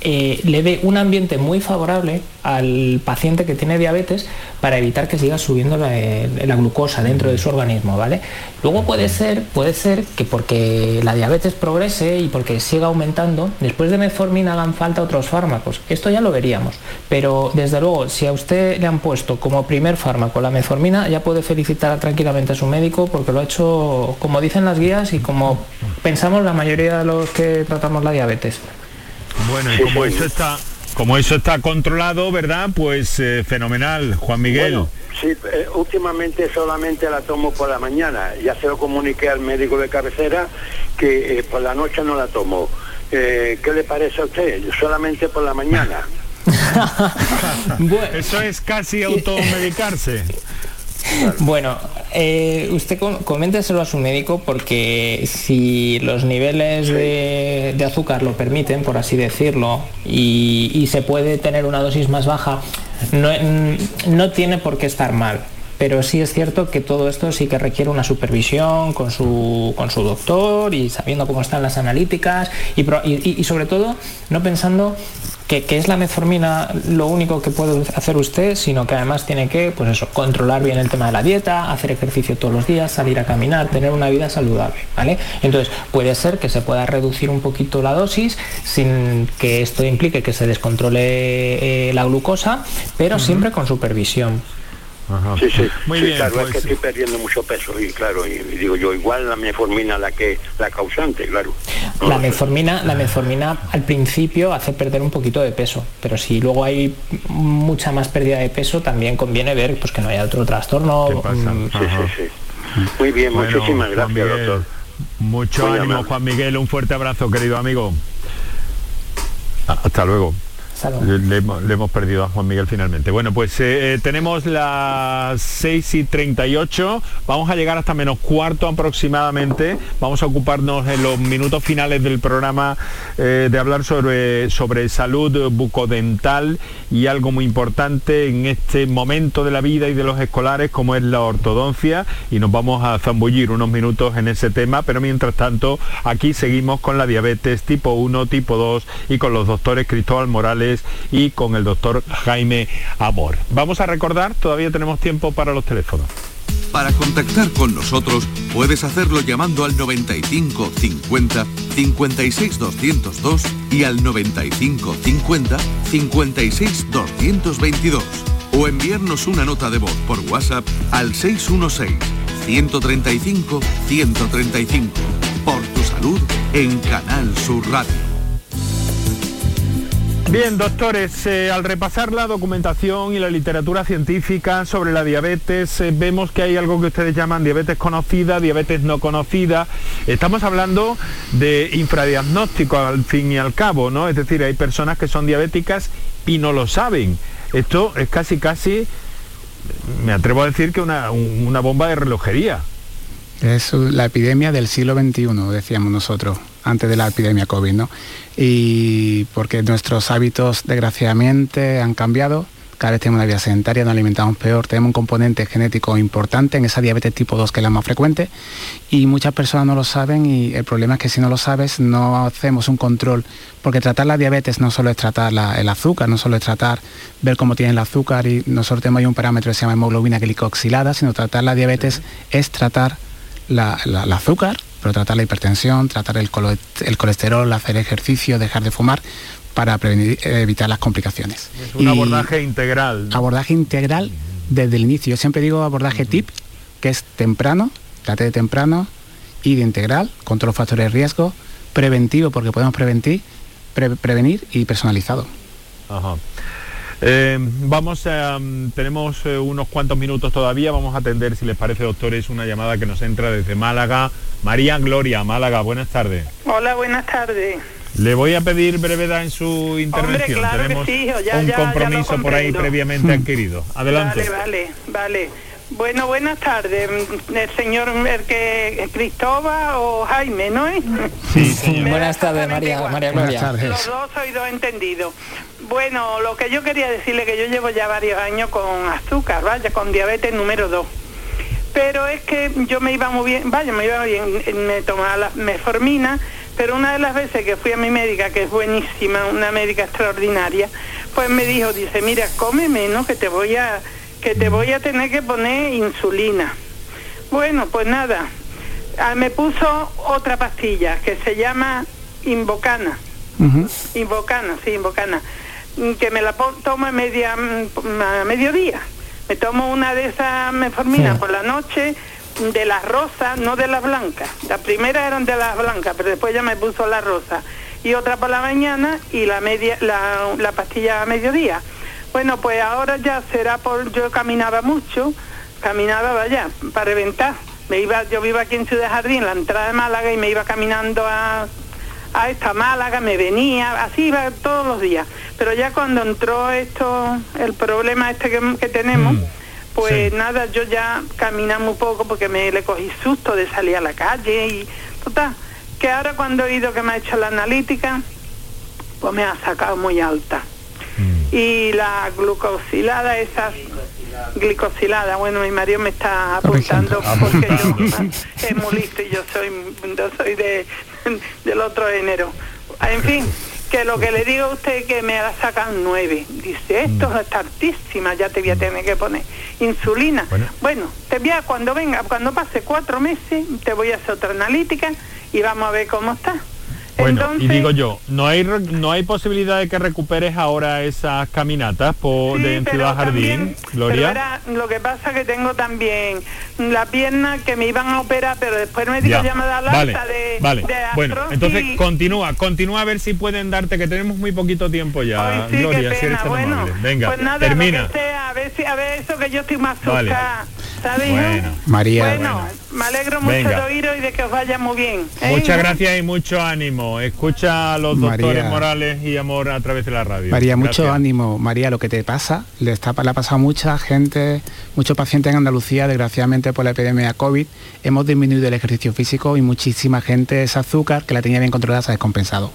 eh, le dé un ambiente muy favorable al paciente que tiene diabetes para evitar que siga subiendo la, eh, la glucosa dentro de su organismo, ¿vale? Luego puede ser, puede ser que porque la diabetes progrese y porque siga aumentando, después de metformina hagan falta otros fármacos. Esto ya lo veríamos. Pero desde luego, si a usted le han puesto como primer fármaco la metformina, ya puede felicitar tranquilamente a su médico porque lo ha hecho como dicen las guías y como pensamos la mayoría de los que tratamos la diabetes. Bueno, y como eso está, como eso está controlado, ¿verdad? Pues eh, fenomenal, Juan Miguel. Bueno, sí, eh, últimamente solamente la tomo por la mañana. Ya se lo comuniqué al médico de cabecera que eh, por la noche no la tomo. Eh, ¿Qué le parece a usted? Solamente por la mañana. Eso es casi automedicarse. Bueno, eh, usted com- coménteselo a su médico porque si los niveles de, de azúcar lo permiten, por así decirlo, y, y se puede tener una dosis más baja, no, no tiene por qué estar mal. Pero sí es cierto que todo esto sí que requiere una supervisión con su, con su doctor y sabiendo cómo están las analíticas y- y sobre todo no pensando que, que es la metformina lo único que puede hacer usted, sino que además tiene que, pues eso, controlar bien el tema de la dieta, hacer ejercicio todos los días, salir a caminar, tener una vida saludable, ¿vale? Entonces, puede ser que se pueda reducir un poquito la dosis sin que esto implique que se descontrole eh, la glucosa, pero siempre con supervisión. Sí, sí, Muy sí, bien, claro, pues- es que estoy perdiendo mucho peso y claro, y, y digo yo, igual la metformina la que la causante, claro. La metformina, la metformina al principio hace perder un poquito de peso, pero si luego hay mucha más pérdida de peso, también conviene ver pues que no haya otro trastorno. mm, Sí, sí, sí. Muy bien, Bueno, muchísimas gracias, Miguel, doctor. Mucho Muy ánimo, amable. Juan Miguel. Un fuerte abrazo, querido amigo. Hasta luego. Le, le hemos, perdido a Juan Miguel finalmente. Bueno, pues eh, eh, tenemos las 6 y 38, vamos a llegar hasta menos cuarto aproximadamente, vamos a ocuparnos en los minutos finales del programa eh, de hablar sobre, sobre salud bucodental y algo muy importante en este momento de la vida y de los escolares como es la ortodoncia. Y nos vamos a zambullir unos minutos en ese tema, pero mientras tanto aquí seguimos con la diabetes tipo 1, tipo 2 y con los doctores Cristóbal Morales y con el doctor Jaime Amor. Vamos a recordar, todavía tenemos tiempo para los teléfonos. Para contactar con nosotros puedes hacerlo llamando al 95 50 56 202 y al 95 50 56 222 o enviarnos una nota de voz por WhatsApp al 616 135 135. Por tu salud en Canal Sur Radio. Bien, doctores, eh, al repasar la documentación y la literatura científica sobre la diabetes, eh, vemos que hay algo que ustedes llaman diabetes conocida, diabetes no conocida. Estamos hablando de infradiagnóstico al fin y al cabo, ¿no? Es decir, hay personas que son diabéticas y no lo saben. Esto es casi, casi, me atrevo a decir que una, una bomba de relojería. Es la epidemia del siglo XXI, decíamos nosotros, antes de la epidemia COVID, ¿no? Y porque nuestros hábitos, desgraciadamente, han cambiado. Cada vez tenemos una vida sedentaria, nos alimentamos peor, tenemos un componente genético importante en esa diabetes tipo 2 que es la más frecuente y muchas personas no lo saben y el problema es que si no lo sabes no hacemos un control porque tratar la diabetes no solo es tratar el azúcar, no solo es tratar ver cómo tiene el azúcar y nosotros tenemos ahí un parámetro que se llama hemoglobina glicoxilada, sino tratar la diabetes es tratar la, azúcar, pero tratar la hipertensión, tratar el, colesterol, hacer ejercicio, dejar de fumar para prevenir, evitar las complicaciones. Es un abordaje integral. Abordaje integral desde el inicio. Yo siempre digo abordaje TIP, que es temprano, trate de temprano, y de integral, contra los factores de riesgo, preventivo, porque podemos prevenir, prevenir y personalizado. Ajá. Eh, vamos a, mm, tenemos eh, unos cuantos minutos todavía, vamos a atender, si les parece, doctores, una llamada que nos entra desde Málaga. María Gloria, Málaga, buenas tardes. Hola, buenas tardes. Le voy a pedir brevedad en su intervención. Tenemos un compromiso por ahí previamente adquirido. Adelante. Vale, vale, vale. Bueno, buenas tardes, mm, el señor el que, Cristóbal o Jaime, ¿no es? Sí, Buenas tardes, María, María Gloria. Los dos soy dos entendidos. Bueno, lo que yo quería decirle que yo llevo ya varios años con azúcar, vaya, con diabetes número 2. Pero es que yo me iba muy bien, vaya, me iba bien, me tomaba la meformina, pero una de las veces que fui a mi médica, que es buenísima, una médica extraordinaria, pues me dijo, dice, mira, come menos que te voy a, que te voy a tener que poner insulina. Bueno, pues nada, ah, me puso otra pastilla que se llama Invocana. Invocana, sí, Invocana que me la tomo a, media, mm, a mediodía. Me tomo una de esas meforminas por la noche, de las rosas, no de las blancas. Las primeras eran de las blancas, pero después ya me puso la rosa. Y otra por la mañana y la, media, la, la pastilla a mediodía. Bueno, pues ahora ya será por... Yo caminaba mucho, caminaba, vaya, para reventar. Me iba, yo vivo aquí en Ciudad Jardín, la entrada de Málaga, y me iba caminando a a esta Málaga, me venía, así iba todos los días. Pero ya cuando entró esto, el problema este que, tenemos, mm, pues nada, yo ya camina muy poco porque me le cogí susto de salir a la calle y total, que ahora cuando he ido que me ha hecho la analítica, pues me ha sacado muy alta. Mm. Y la glucosilada, esa glicosilada, bueno, mi marido me está apuntando porque yo es muy listo y yo soy, yo soy de, del otro género. En fin, que lo que le digo a usted es que me la sacan nueve. Dice, esto mm. es altísima, ya te voy a tener que poner insulina. Bueno. te voy a, cuando venga, cuando pase cuatro meses, te voy a hacer otra analítica y vamos a ver cómo está. Bueno, y digo yo, ¿no hay no hay posibilidad de que recuperes ahora esas caminatas por de Ciudad Jardín, Gloria? lo que pasa que tengo también la pierna que me iban a operar, pero después me dijo ya, me da la vale, de, vale. Bueno, entonces continúa, continúa a ver si pueden darte, que tenemos muy poquito tiempo ya, Gloria, si eres bueno, Venga, pues nada, termina. a ver si a ver eso que yo estoy más vale. ¿Sabes? Bueno. María. Bueno, me alegro mucho Venga. de oíros y de que os vaya muy bien. ¿eh? Muchas gracias y mucho ánimo. Escucha a los doctores. Morales y Amor a través de la radio. María, mucho ánimo. María, lo que te pasa, le, está, le ha pasado a mucha gente, muchos pacientes en Andalucía, desgraciadamente por la epidemia COVID, hemos disminuido el ejercicio físico y muchísima gente ese azúcar que la tenía bien controlada se ha descompensado.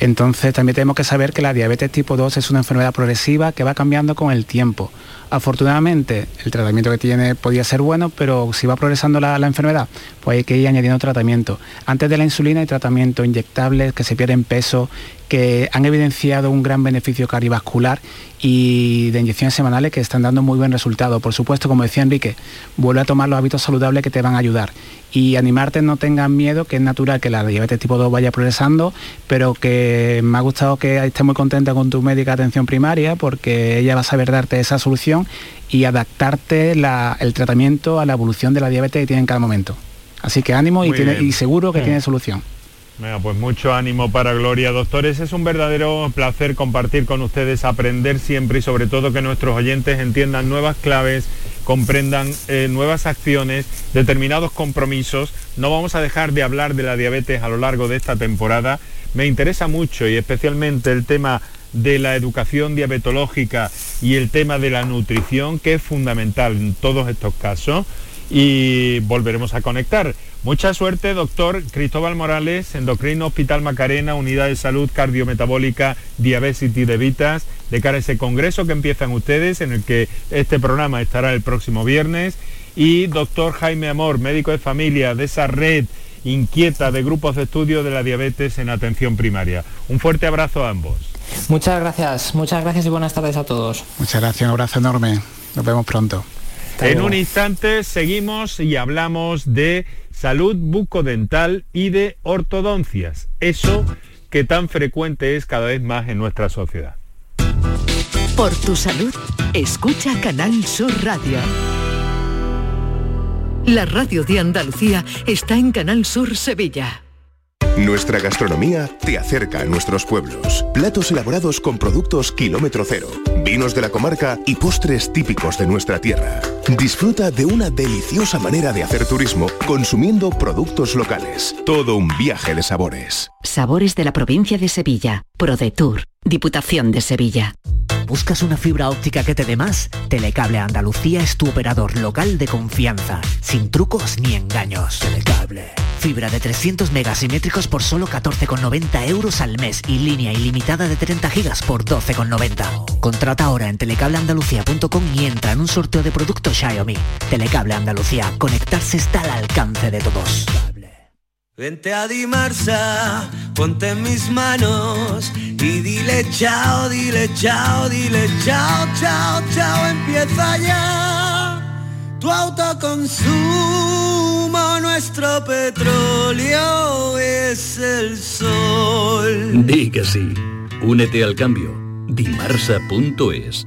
Entonces también tenemos que saber que la diabetes tipo 2 es una enfermedad progresiva que va cambiando con el tiempo. Afortunadamente el tratamiento que tiene podía ser bueno, pero si va progresando la, enfermedad, pues hay que ir añadiendo tratamiento. Antes de la insulina hay tratamientos inyectables que se pierden peso, que han evidenciado un gran beneficio cardiovascular y de inyecciones semanales que están dando muy buen resultado. Por supuesto, como decía Enrique, vuelve a tomar los hábitos saludables que te van a ayudar. Y animarte, no tengas miedo, que es natural que la diabetes tipo 2 vaya progresando, pero que me ha gustado que estés muy contenta con tu médica de atención primaria, porque ella va a saber darte esa solución y adaptarte la- el tratamiento a la evolución de la diabetes que tiene en cada momento. Así que ánimo y, tiene- seguro que Sí. tiene solución. Pues mucho ánimo para Gloria. Doctores, es un verdadero placer compartir con ustedes, aprender siempre y sobre todo que nuestros oyentes entiendan nuevas claves, comprendan eh, nuevas acciones, determinados compromisos. No vamos a dejar de hablar de la diabetes a lo largo de esta temporada. Me interesa mucho y especialmente el tema de la educación diabetológica y el tema de la nutrición, que es fundamental en todos estos casos y volveremos a conectar. Mucha suerte, doctor Cristóbal Morales, endocrino Hospital Macarena, Unidad de Salud Cardiometabólica Diabetes de Vitas, de cara a ese congreso que empiezan ustedes, en el que este programa estará el próximo viernes. Y doctor Jaime Amor, médico de familia de esa red inquieta de grupos de estudio de la diabetes en atención primaria. Un fuerte abrazo a ambos. Muchas gracias, muchas gracias y buenas tardes a todos. Muchas gracias, un abrazo enorme. Nos vemos pronto. En un instante seguimos y hablamos de salud bucodental y de ortodoncias, eso que tan frecuente es cada vez más en nuestra sociedad. Por tu salud, escucha Canal Sur Radio. La radio de Andalucía está en Canal Sur Sevilla. Nuestra gastronomía te acerca a nuestros pueblos. Platos elaborados con productos kilómetro cero, vinos de la comarca y postres típicos de nuestra tierra. Disfruta de una deliciosa manera de hacer turismo consumiendo productos locales. Todo un viaje de sabores. Sabores de la provincia de Sevilla. ProDetour. Diputación de Sevilla. ¿Buscas una fibra óptica que te dé más? Telecable Andalucía es tu operador local de confianza, sin trucos ni engaños. Telecable. Fibra de 300 megasimétricos por solo 14,90 euros al mes y línea ilimitada de 30 gigas por 12,90. Contrata ahora en telecableandalucía.com y entra en un sorteo de productos Xiaomi. Telecable Andalucía. Conectarse está al alcance de todos. Vente a Dimarsa, ponte en mis manos y dile chao, dile chao, dile chao, chao, chao, empieza ya. Tu autoconsumo, nuestro petróleo es el sol. Di que sí. Únete al cambio. Dimarsa.es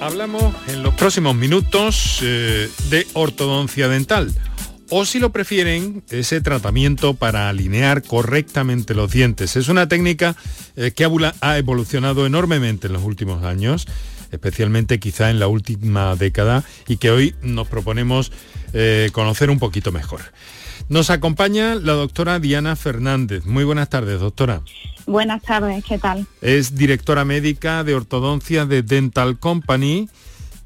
Hablamos en los próximos minutos eh, de ortodoncia dental o si lo prefieren, ese tratamiento para alinear correctamente los dientes. Es una técnica eh, que ha, evolucionado enormemente en los últimos años, especialmente quizá en la última década y que hoy nos proponemos eh, conocer un poquito mejor. Nos acompaña la doctora Diana Fernández. Muy buenas tardes, doctora. Buenas tardes, ¿qué tal? Es directora médica de ortodoncia de Dental Company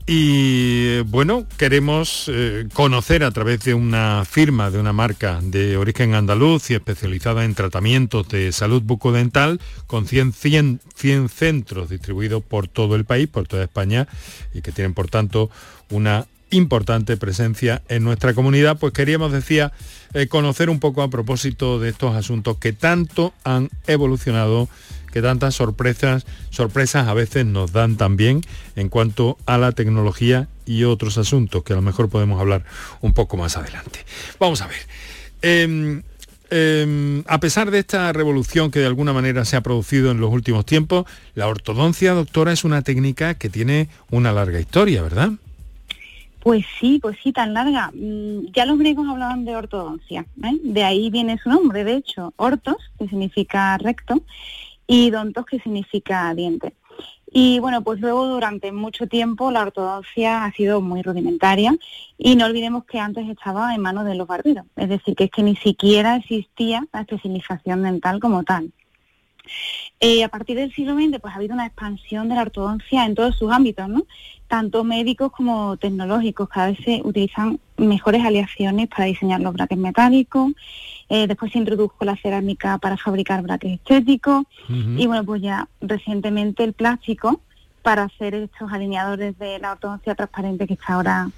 y bueno, queremos eh, conocer a través de una firma, de una marca de origen andaluz y especializada en tratamientos de salud bucodental con 100, 100, 100 centros distribuidos por todo el país, por toda España y que tienen por tanto una importante presencia en nuestra comunidad, pues queríamos, decía, eh, conocer un poco a propósito de estos asuntos que tanto han evolucionado que tantas sorpresas, sorpresas a veces nos dan también en cuanto a la tecnología y otros asuntos que a lo mejor podemos hablar un poco más adelante. Vamos a ver. Em, em, a pesar de esta revolución que de alguna manera se ha producido en los últimos tiempos, la ortodoncia, doctora, es una técnica que tiene una larga historia, ¿verdad? Pues sí, pues sí, tan larga. Mm, Ya los griegos hablaban de ortodoncia, ¿eh? de ahí viene su nombre, de hecho, ortos, que significa recto, y dontos, que significa diente. Y bueno, pues luego durante mucho tiempo la ortodoncia ha sido muy rudimentaria y no olvidemos que antes estaba en manos de los barberos, es decir, que es que ni siquiera existía la especialización dental como tal. Eh, a partir del siglo XX pues ha habido una expansión de la ortodoncia en todos sus ámbitos, ¿no? tanto médicos como tecnológicos. Cada vez se utilizan mejores aleaciones para diseñar los braques metálicos. Eh, después se introdujo la cerámica para fabricar braques estéticos. Y bueno, pues ya recientemente el plástico para hacer estos alineadores de la ortodoncia transparente que está ahora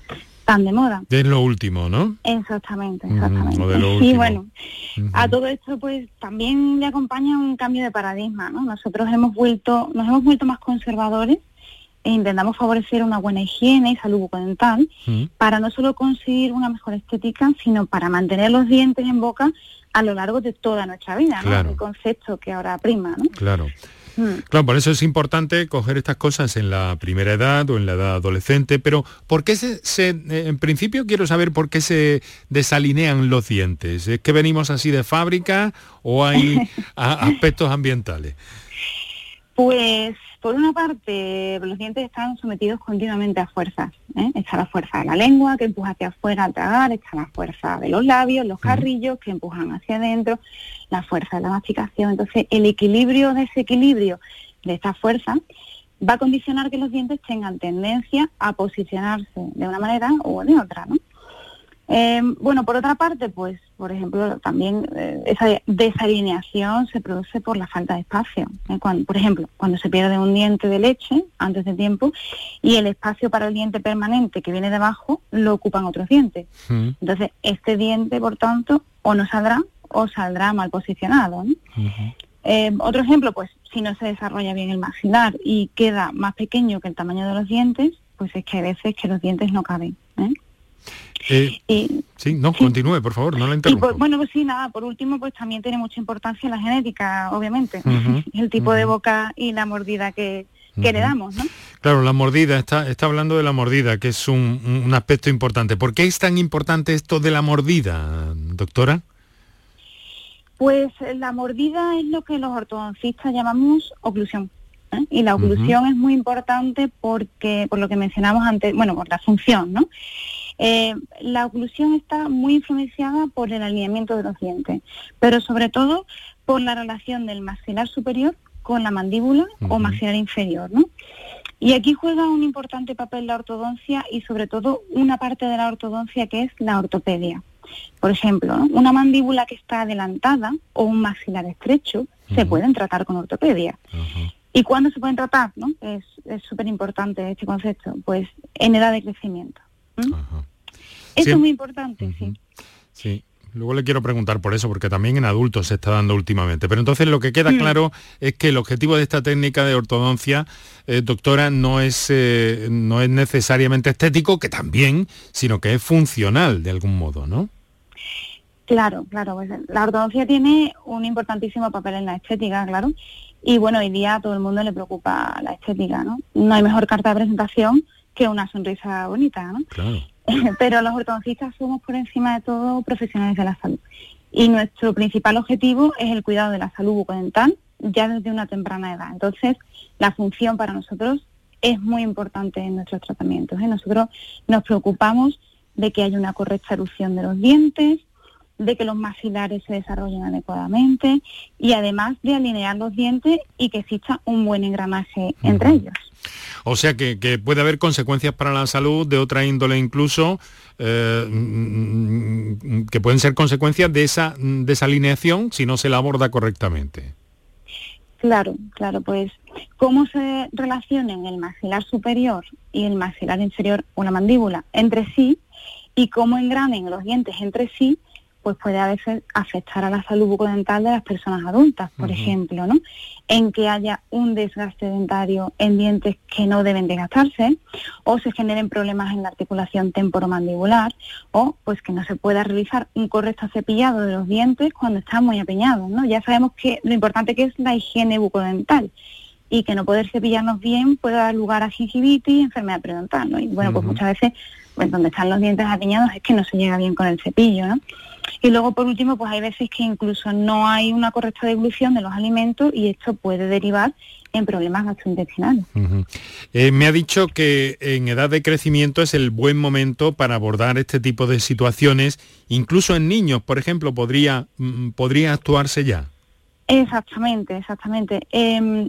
tan de moda. Es lo último, ¿no? Exactamente, exactamente. de lo y bueno, a todo esto pues también le acompaña un cambio de paradigma, ¿no? Nosotros hemos vuelto, nos hemos vuelto más conservadores e intentamos favorecer una buena higiene y salud bucodental para no solo conseguir una mejor estética, sino para mantener los dientes en boca a lo largo de toda nuestra vida, ¿no? Claro. El concepto que ahora prima, ¿no? Claro. Mm. Claro, por eso es importante coger estas cosas en la primera edad o en la edad adolescente, pero ¿por qué se, se- eh, en principio quiero saber por qué se desalinean los dientes? ¿Es que venimos así de fábrica o hay a- aspectos ambientales? Pues por una parte los dientes están sometidos continuamente a fuerzas. ¿eh? Está la fuerza de la lengua que empuja hacia afuera al tragar, está la fuerza de los labios, los carrillos que empujan hacia adentro, la fuerza de la masticación. Entonces el equilibrio, desequilibrio de esta fuerza va a condicionar que los dientes tengan tendencia a posicionarse de una manera o de otra. ¿no? Eh, bueno, por otra parte, pues, por ejemplo, también eh, esa desalineación se produce por la falta de espacio. ¿eh? Cuando, por ejemplo, cuando se pierde un diente de leche antes de tiempo y el espacio para el diente permanente que viene debajo lo ocupan otros dientes. Entonces, este diente, por tanto, o no saldrá o saldrá mal posicionado. ¿no? Eh, otro ejemplo, pues, si no se desarrolla bien el maxilar y queda más pequeño que el tamaño de los dientes, pues es que hay veces que los dientes no caben. ¿eh? Eh, Y, sí, no, continúe, por favor, no la por- bueno, pues sí, nada, por último, pues también tiene mucha importancia la genética, obviamente, Ujú, el tipo de boca y la mordida que, que le damos, ¿no? Claro, la mordida, está, está hablando de la mordida, que es un, un aspecto importante. ¿Por qué es tan importante esto de la mordida, doctora? Pues eh, la mordida es lo que los ortodoncistas llamamos oclusión. ¿eh? Y la oclusión es muy importante porque, por lo que mencionamos antes, bueno, por la función, ¿no? Eh, la oclusión está muy influenciada por el alineamiento de los dientes, pero sobre todo por la relación del maxilar superior con la mandíbula o maxilar inferior, ¿no? Y aquí juega un importante papel la ortodoncia y sobre todo una parte de la ortodoncia que es la ortopedia. Por ejemplo, ¿no? una mandíbula que está adelantada o un maxilar estrecho se pueden tratar con ortopedia. ¿Y cuándo se pueden tratar? ¿no? Es es súper importante este concepto. Pues en edad de crecimiento. ¿m? Eso es muy importante, sí. Sí. Luego le quiero preguntar por eso, porque también en adultos se está dando últimamente. Pero entonces lo que queda Mm. claro es que el objetivo de esta técnica de ortodoncia, eh, doctora, no es, eh, no es necesariamente estético, que también, sino que es funcional de algún modo, ¿no? Claro, claro. Pues la ortodoncia tiene un importantísimo papel en la estética, claro. Y bueno, hoy día a todo el mundo le preocupa la estética, ¿no? No hay mejor carta de presentación que una sonrisa bonita, ¿no? Claro. Pero los ortodoncistas somos por encima de todo profesionales de la salud. Y nuestro principal objetivo es el cuidado de la salud bucodental ya desde una temprana edad. Entonces, la función para nosotros es muy importante en nuestros tratamientos. ¿eh? Nosotros nos preocupamos de que haya una correcta erupción de los dientes, de que los maxilares se desarrollen adecuadamente y además de alinear los dientes y que exista un buen engranaje entre ellos. O sea que, que puede haber consecuencias para la salud de otra índole incluso, eh, mm, que pueden ser consecuencias de esa mm, desalineación si no se la aborda correctamente. Claro, claro, pues cómo se relacionan el maxilar superior y el maxilar inferior o la mandíbula entre sí y cómo engranen los dientes entre sí, pues puede a veces afectar a la salud bucodental de las personas adultas, por ejemplo, ¿no? En que haya un desgaste dentario en dientes que no deben desgastarse, o se generen problemas en la articulación temporomandibular, o pues que no se pueda realizar un correcto cepillado de los dientes cuando están muy apeñados, ¿no? Ya sabemos que lo importante que es la higiene bucodental y que no poder cepillarnos bien puede dar lugar a gingivitis y enfermedad periodontal, ¿no? Y bueno, pues muchas veces, pues donde están los dientes apiñados es que no se llega bien con el cepillo, ¿no? Y luego, por último, pues hay veces que incluso no hay una correcta devolución de los alimentos y esto puede derivar en problemas gastrointestinales. Eh, me ha dicho que en edad de crecimiento es el buen momento para abordar este tipo de situaciones, incluso en niños, por ejemplo, podría, mm, podría actuarse ya. Exactamente, exactamente. Eh,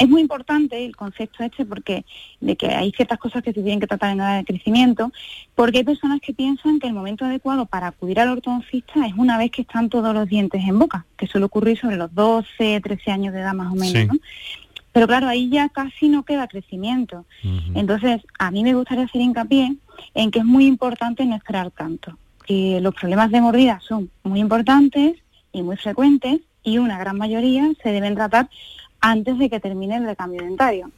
es muy importante el concepto este porque de que hay ciertas cosas que se tienen que tratar en edad de crecimiento, porque hay personas que piensan que el momento adecuado para acudir al ortodoncista es una vez que están todos los dientes en boca, que suele ocurrir sobre los 12, 13 años de edad más o menos, Sí. ¿no? Pero claro, ahí ya casi no queda crecimiento. Entonces, a mí me gustaría hacer hincapié en que es muy importante no esperar tanto, que los problemas de mordida son muy importantes y muy frecuentes y una gran mayoría se deben tratar antes de que termine el recambio dentario.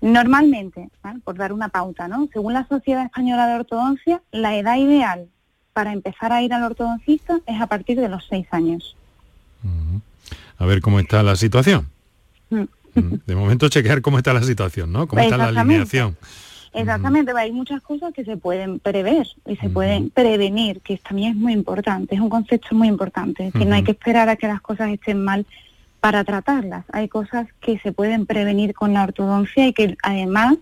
Normalmente, ¿vale? por dar una pauta, ¿no? según la Sociedad Española de Ortodoncia, la edad ideal para empezar a ir al ortodoncista es a partir de los seis años. A ver cómo está la situación. Mm. Mm, De momento chequear cómo está la situación, ¿no? Cómo está la alineación. Exactamente, hay muchas cosas que se pueden prever y se pueden prevenir, que también es muy importante, es un concepto muy importante, es decir, no hay que esperar a que las cosas estén mal para tratarlas, hay cosas que se pueden prevenir con la ortodoncia y que además,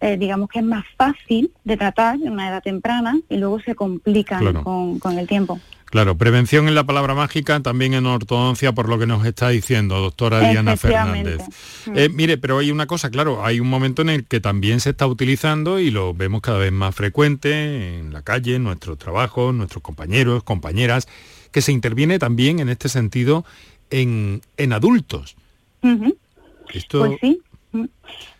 eh, digamos que es más fácil de tratar en una edad temprana y luego se complican Claro. con, con el tiempo. Claro, prevención es la palabra mágica, también en ortodoncia, por lo que nos está diciendo, doctora Diana. Fernández. Eh, mire, pero hay una cosa, claro, hay un momento en el que también se está utilizando y lo vemos cada vez más frecuente en la calle, en nuestros trabajos, nuestros compañeros, compañeras, que se interviene también en este sentido en, en adultos. Esto, Pues sí, mm.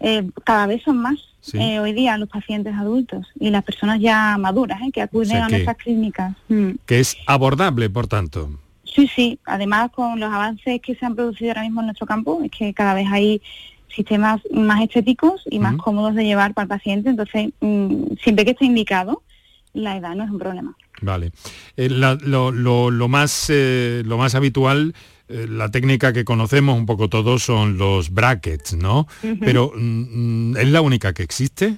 Eh, cada vez son más Sí. eh, hoy día los pacientes adultos y las personas ya maduras ¿eh? que acuden O sea a que- nuestras clínicas. Mm. que es abordable, por tanto. Sí, sí, además con los avances que se han producido ahora mismo en nuestro campo, es que cada vez hay sistemas más estéticos y más cómodos de llevar para el paciente, entonces mm, siempre que esté indicado, la edad no es un problema. Vale. Eh, la- lo, lo- lo más, lo más habitual, la técnica que conocemos un poco todos son los brackets, ¿no? Pero mm, mm, ¿es la única que existe?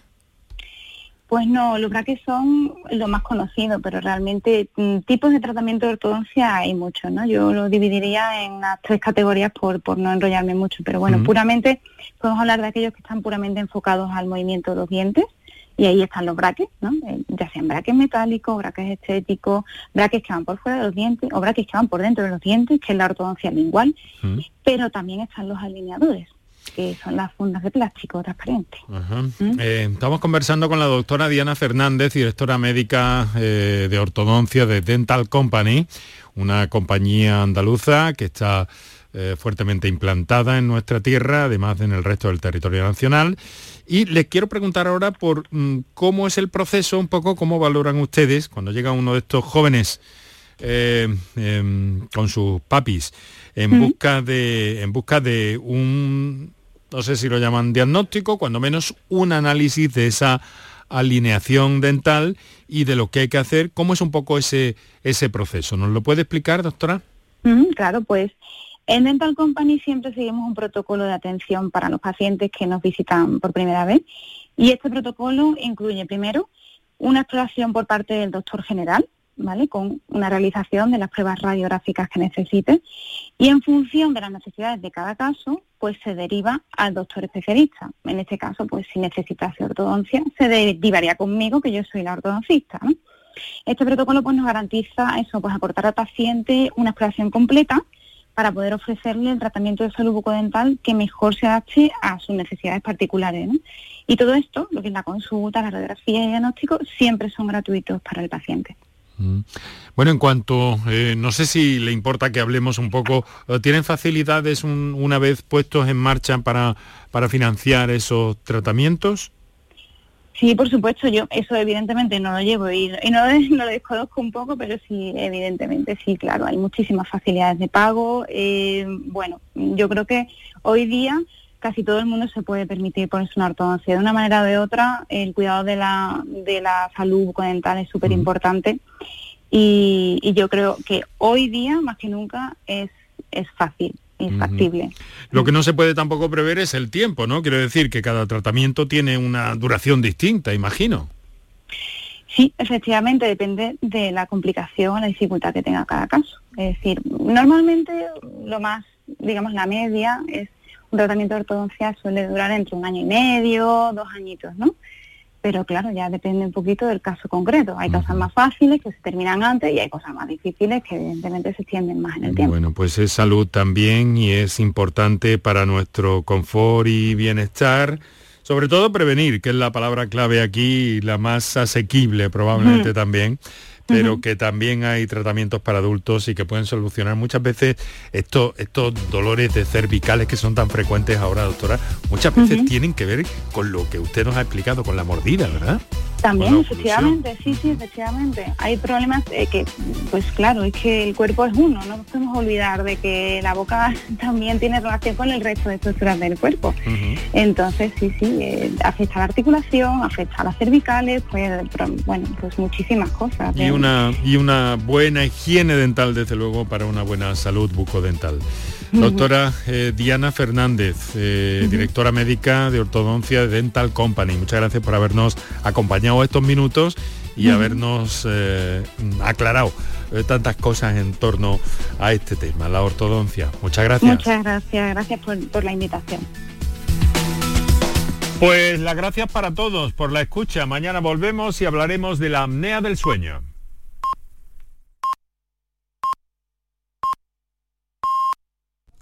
Pues no, los brackets son lo más conocido, pero realmente mm, tipos de tratamiento de ortodoncia hay muchos, ¿no? Yo lo dividiría en las tres categorías por, por no enrollarme mucho, pero bueno, puramente podemos hablar de aquellos que están puramente enfocados al movimiento de los dientes y ahí están los brackets, ¿no? Eh, ya sean brackets metálicos, brackets estéticos, brackets que van por fuera de los dientes o brackets que van por dentro de los dientes, que es la ortodoncia lingual, pero también están los alineadores, que son las fundas de plástico transparente. Ajá. Eh, estamos conversando con la doctora Diana Fernández, directora médica eh, de ortodoncia de Dental Company, una compañía andaluza que está eh, fuertemente implantada en nuestra tierra, además de en el resto del territorio nacional. Y les quiero preguntar ahora por mm, cómo es el proceso, un poco cómo valoran ustedes cuando llega uno de estos jóvenes eh, em, con sus papis en busca de en busca de un no sé si lo llaman diagnóstico, cuando menos un análisis de esa alineación dental y de lo que hay que hacer, cómo es un poco ese ese proceso. ¿Nos lo puede explicar, doctora? Claro, pues en Dental Company siempre seguimos un protocolo de atención para los pacientes que nos visitan por primera vez y este protocolo incluye primero una exploración por parte del doctor general, ¿vale? Con una realización de las pruebas radiográficas que necesite y en función de las necesidades de cada caso, pues se deriva al doctor especialista. En este caso, pues si necesitase ortodoncia, se derivaría conmigo, que yo soy la ortodoncista. Este protocolo pues nos garantiza eso, pues aportar al paciente una exploración completa para poder ofrecerle el tratamiento de salud bucodental que mejor se adapte a sus necesidades particulares. ¿no? Y todo esto, lo que es la consulta, la radiografía y el diagnóstico, siempre son gratuitos para el paciente. Bueno, en cuanto, eh, no sé si le importa que hablemos un poco, eh, ¿tienen facilidades un- una vez puestos en marcha para, para financiar esos tratamientos? Sí, por supuesto, yo eso evidentemente no lo llevo y, y no, no, lo desconozco un poco, pero sí, evidentemente sí, claro, hay muchísimas facilidades de pago. Eh, bueno, yo creo que hoy día casi todo el mundo se puede permitir ponerse una ortodoncia. De una manera o de otra, el cuidado de la, de la salud bucodental es súper importante y, y, yo creo que hoy día, más que nunca, es, es fácil. Es factible. Lo que no se puede tampoco prever es el tiempo, ¿no? Quiero decir que cada tratamiento tiene una duración distinta, imagino. Sí, efectivamente, depende de la complicación, la dificultad que tenga cada caso. Es decir, normalmente lo más, digamos, la media es un tratamiento de ortodoncia suele durar entre un año y medio, dos añitos, ¿no? Pero claro, ya depende un poquito del caso concreto. Hay cosas más fáciles que se terminan antes y hay cosas más difíciles que evidentemente se extienden más en el tiempo. Bueno, pues es salud también y es importante para nuestro confort y bienestar. Sobre todo prevenir, que es la palabra clave aquí, la más asequible probablemente también pero que también hay tratamientos para adultos y que pueden solucionar muchas veces estos, estos dolores de cervicales que son tan frecuentes ahora, doctora, muchas veces tienen que ver con lo que usted nos ha explicado, con la mordida, ¿verdad? También, efectivamente, sí, sí, efectivamente. Hay problemas eh, que, pues claro, es que el cuerpo es uno, no podemos olvidar de que la boca también tiene relación con el resto de estructuras del cuerpo. Entonces, sí, sí, eh, afecta a la articulación, afecta a las cervicales, pues, bueno, pues muchísimas cosas. Y una, y una buena higiene dental, desde luego, para una buena salud bucodental. Doctora eh, Diana Fernández, eh, directora médica de ortodoncia Dental Company. Muchas gracias por habernos acompañado estos minutos y habernos eh, aclarado tantas cosas en torno a este tema, la ortodoncia. Muchas gracias. Muchas gracias, gracias por, por la invitación. Pues las gracias para todos por la escucha. Mañana volvemos y hablaremos de la apnea del sueño.